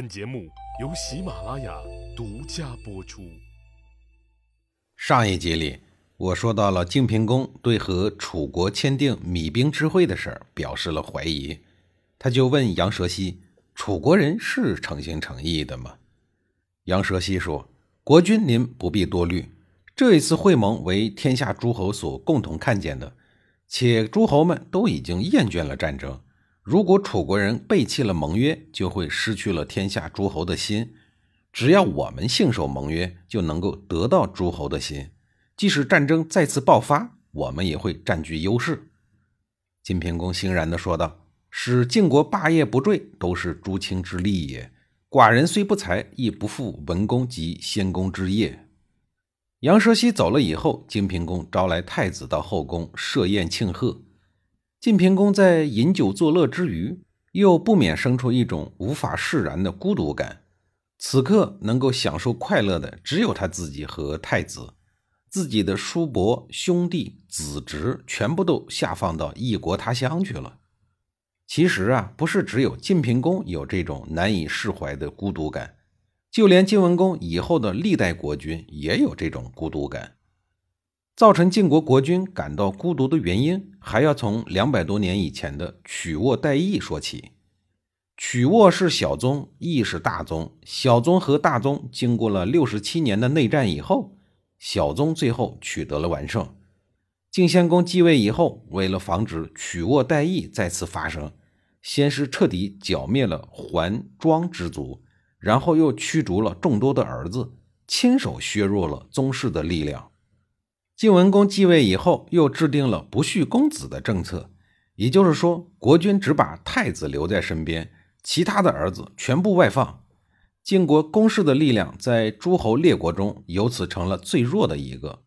本节目由喜马拉雅独家播出。上一集里，我说到了晋平公对和楚国签订弭兵之会的事儿表示了怀疑，他就问杨蛇溪：“楚国人是诚心诚意的吗？”杨蛇溪说：“国君您不必多虑，这一次会盟为天下诸侯所共同看见的，且诸侯们都已经厌倦了战争。”如果楚国人背弃了盟约，就会失去了天下诸侯的心。只要我们信守盟约，就能够得到诸侯的心。即使战争再次爆发，我们也会占据优势。晋平公欣然地说道：“使晋国霸业不坠，都是诸卿之利也。寡人虽不才，亦不负文公及先公之业。”杨蛇溪走了以后，晋平公招来太子到后宫设宴庆贺。晋平公在饮酒作乐之余，又不免生出一种无法释然的孤独感。此刻能够享受快乐的，只有他自己和太子。自己的叔伯、兄弟、子侄全部都下放到异国他乡去了。其实啊，不是只有晋平公有这种难以释怀的孤独感，就连晋文公以后的历代国君也有这种孤独感。造成晋国国君感到孤独的原因，还要从两百多年以前的曲沃代邑说起。曲沃是小宗，邑是大宗。小宗和大宗经过了六十七年的内战以后，小宗最后取得了完胜。晋献公继位以后，为了防止曲沃代邑再次发生，先是彻底剿灭了桓庄之族，然后又驱逐了众多的儿子，亲手削弱了宗室的力量。晋文公继位以后，又制定了不恤公子的政策，也就是说，国君只把太子留在身边，其他的儿子全部外放。晋国公室的力量在诸侯列国中由此成了最弱的一个。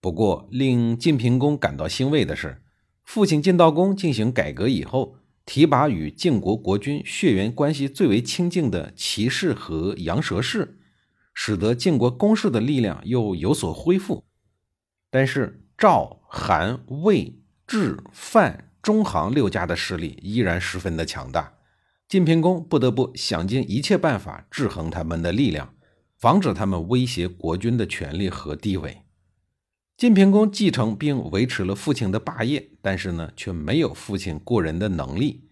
不过，令晋平公感到欣慰的是，父亲晋悼公进行改革以后，提拔与晋国国君血缘关系最为亲近的齐氏和杨蛇氏，使得晋国公室的力量又有所恢复。但是赵、韩、魏、智、范、中行六家的势力依然十分的强大，晋平公不得不想尽一切办法制衡他们的力量，防止他们威胁国君的权力和地位。晋平公继承并维持了父亲的霸业，但是呢，却没有父亲过人的能力。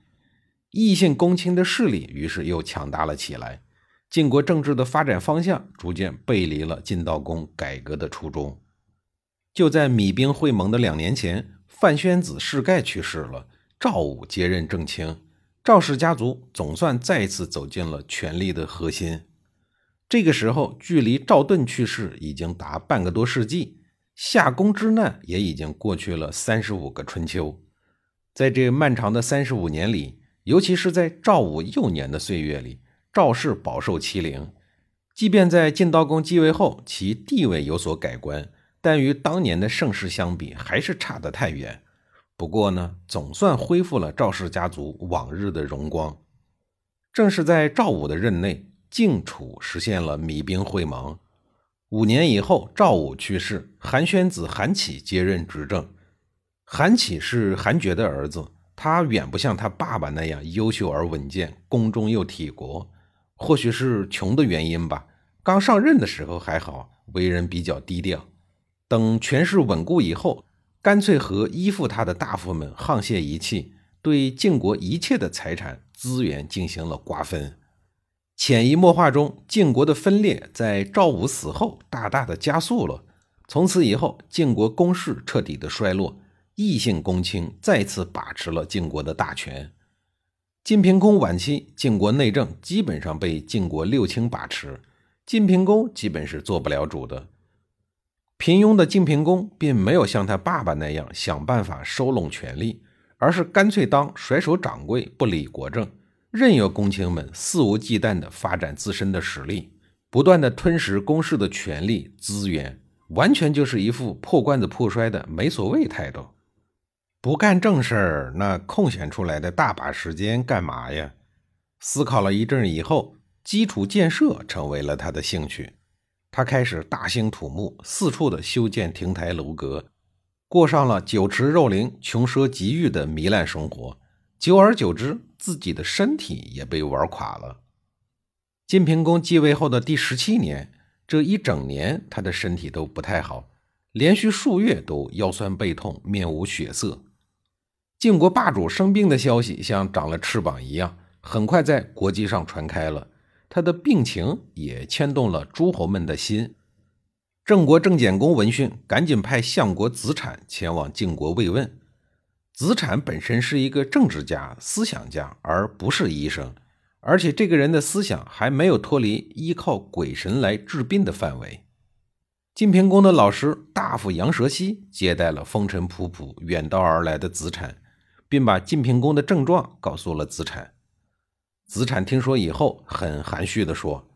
异姓公卿的势力于是又强大了起来，晋国政治的发展方向逐渐背离了晋悼公改革的初衷。就在米兵会盟的两年前，范宣子世盖去世了，赵武接任正卿，赵氏家族总算再次走进了权力的核心。这个时候，距离赵盾去世已经达半个多世纪，夏宫之难也已经过去了三十五个春秋。在这漫长的三十五年里，尤其是在赵武幼年的岁月里，赵氏饱受欺凌。即便在晋悼公继位后，其地位有所改观。但与当年的盛世相比，还是差得太远。不过呢，总算恢复了赵氏家族往日的荣光。正是在赵武的任内，晋楚实现了弭兵会盟。五年以后，赵武去世，韩宣子韩起接任执政。韩起是韩厥的儿子，他远不像他爸爸那样优秀而稳健，宫中又体国。或许是穷的原因吧，刚上任的时候还好，为人比较低调。等权势稳固以后，干脆和依附他的大夫们沆瀣一气，对晋国一切的财产资源进行了瓜分。潜移默化中，晋国的分裂在赵武死后大大的加速了。从此以后，晋国公室彻底的衰落，异姓公卿再次把持了晋国的大权。晋平公晚期，晋国内政基本上被晋国六卿把持，晋平公基本是做不了主的。平庸的晋平公并没有像他爸爸那样想办法收拢权力，而是干脆当甩手掌柜，不理国政，任由公卿们肆无忌惮地发展自身的实力，不断地吞食公室的权力资源，完全就是一副破罐子破摔的没所谓态度。不干正事儿，那空闲出来的大把时间干嘛呀？思考了一阵以后，基础建设成为了他的兴趣。他开始大兴土木，四处的修建亭台楼阁，过上了酒池肉林、穷奢极欲的糜烂生活。久而久之，自己的身体也被玩垮了。晋平公继位后的第十七年，这一整年他的身体都不太好，连续数月都腰酸背痛，面无血色。晋国霸主生病的消息像长了翅膀一样，很快在国际上传开了。他的病情也牵动了诸侯们的心。郑国郑简公闻讯，赶紧派相国子产前往晋国慰问。子产本身是一个政治家、思想家，而不是医生。而且这个人的思想还没有脱离依靠鬼神来治病的范围。晋平公的老师大夫杨蛇溪接待了风尘仆仆远道而来的子产，并把晋平公的症状告诉了子产。子产听说以后，很含蓄地说：“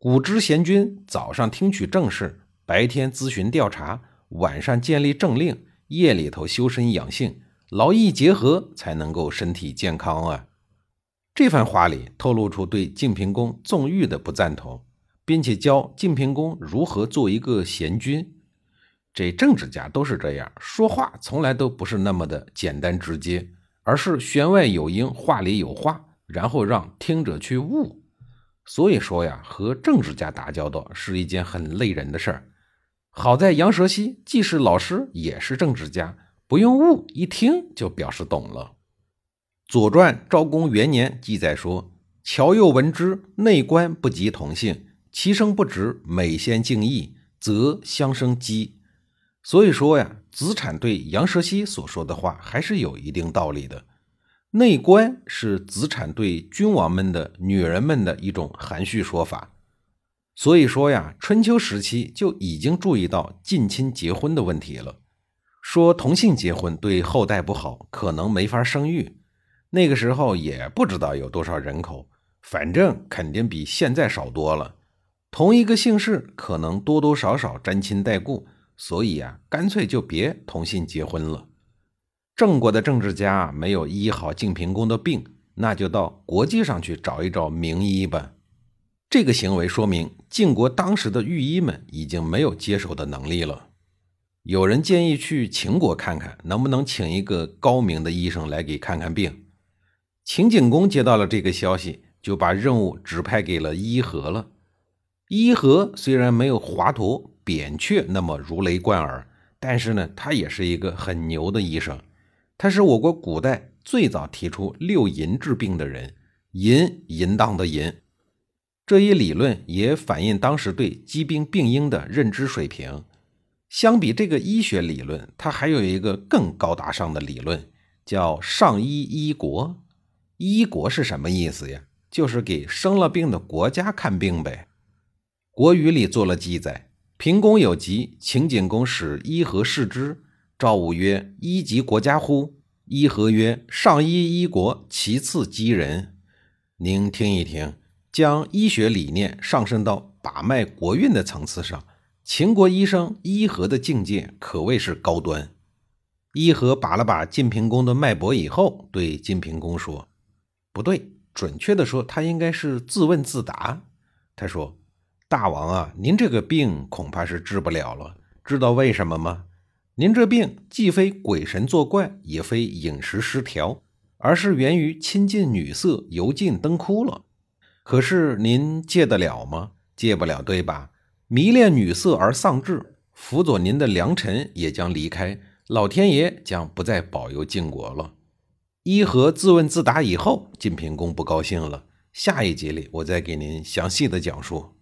古之贤君，早上听取政事，白天咨询调查，晚上建立政令，夜里头修身养性，劳逸结合，才能够身体健康啊。”这番话里透露出对晋平公纵欲的不赞同，并且教晋平公如何做一个贤君。这政治家都是这样，说话从来都不是那么的简单直接，而是弦外有音，话里有话，然后让听者去悟。所以说呀，和政治家打交道是一件很累人的事儿。好在杨蛇溪既是老师，也是政治家，不用悟，一听就表示懂了。《左传》昭公元年记载说：“乔又闻之，内官不及同姓，其声不直，美先敬意，则相生激。”所以说呀，子产对杨蛇溪所说的话还是有一定道理的。内官是子产对君王们的女人们的一种含蓄说法。所以说呀，春秋时期就已经注意到近亲结婚的问题了，说同性结婚对后代不好，可能没法生育。那个时候也不知道有多少人口，反正肯定比现在少多了。同一个姓氏，可能多多少少沾亲带故，所以啊，干脆就别同性结婚了。郑国的政治家没有医好晋平公的病，那就到国际上去找一找名医吧。这个行为说明晋国当时的御医们已经没有接手的能力了。有人建议去秦国看看，能不能请一个高明的医生来给看看病。秦景公接到了这个消息，就把任务指派给了伊和了。伊和虽然没有华佗、扁鹊那么如雷贯耳，但是呢，他也是一个很牛的医生。他是我国古代最早提出六淫治病的人，淫淫荡的淫。这一理论也反映当时对疾病病因的认知水平。相比这个医学理论，他还有一个更高大上的理论，叫上医医国。医国是什么意思呀？就是给生了病的国家看病呗。国语里做了记载：平公有疾，秦景公使医和视之。赵武曰：“医及国家乎？”医和曰：“上医医国，其次饥人。”您听一听，将医学理念上升到把脉国运的层次上，秦国医生医和的境界可谓是高端。医和把了把晋平公的脉搏以后，对晋平公说。不对，准确的说，他应该是自问自答。他说：“大王啊，您这个病恐怕是治不了了。知道为什么吗？您这病既非鬼神作怪，也非饮食失调，而是源于亲近女色，油尽灯枯了。可是您戒得了吗？戒不了，对吧？迷恋女色而丧志，辅佐您的良臣也将离开，老天爷将不再保佑晋国了。”伊和自问自答以后，晋平公不高兴了。下一集里，我再给您详细的讲述。